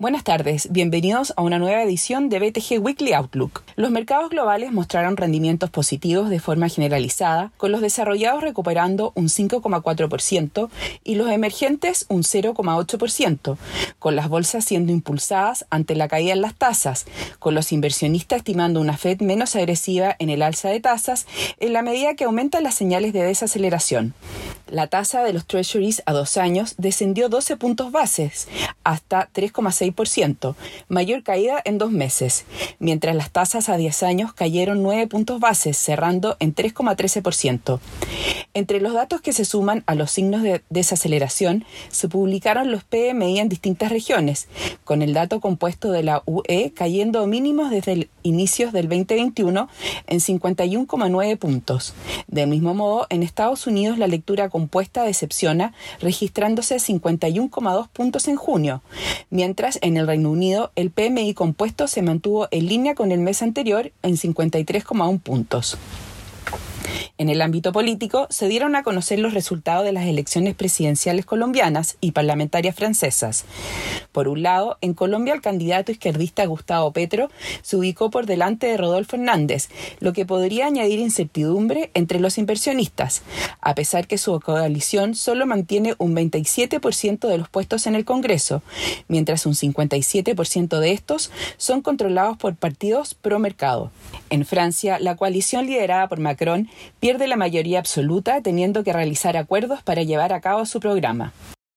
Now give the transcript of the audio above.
Buenas tardes, bienvenidos a una nueva edición de BTG Weekly Outlook. Los mercados globales mostraron rendimientos positivos de forma generalizada, con los desarrollados recuperando un 5,4% y los emergentes un 0,8%, con las bolsas siendo impulsadas ante la caída en las tasas, con los inversionistas estimando una Fed menos agresiva en el alza de tasas en la medida que aumentan las señales de desaceleración. La tasa de los treasuries a dos años descendió 12 puntos bases hasta 3,6%, mayor caída en dos meses, mientras las tasas a 10 años cayeron 9 puntos bases, cerrando en 3,13%. Entre los datos que se suman a los signos de desaceleración, se publicaron los PMI en distintas regiones, con el dato compuesto de la UE cayendo mínimos desde el inicios del 2021 en 51,9 puntos. Del mismo modo, en Estados Unidos la lectura compuesta decepciona, registrándose 51,2 puntos en junio, mientras en el Reino Unido el PMI compuesto se mantuvo en línea con el mes anterior en 53,1 puntos. En el ámbito político, se dieron a conocer los resultados de las elecciones presidenciales colombianas y parlamentarias francesas. Por un lado, en Colombia el candidato izquierdista Gustavo Petro se ubicó por delante de Rodolfo Hernández, lo que podría añadir incertidumbre entre los inversionistas, a pesar que su coalición solo mantiene un 27% de los puestos en el Congreso, mientras un 57% de estos son controlados por partidos pro mercado. En Francia, la coalición liderada por Macron pierde la mayoría absoluta teniendo que realizar acuerdos para llevar a cabo su programa.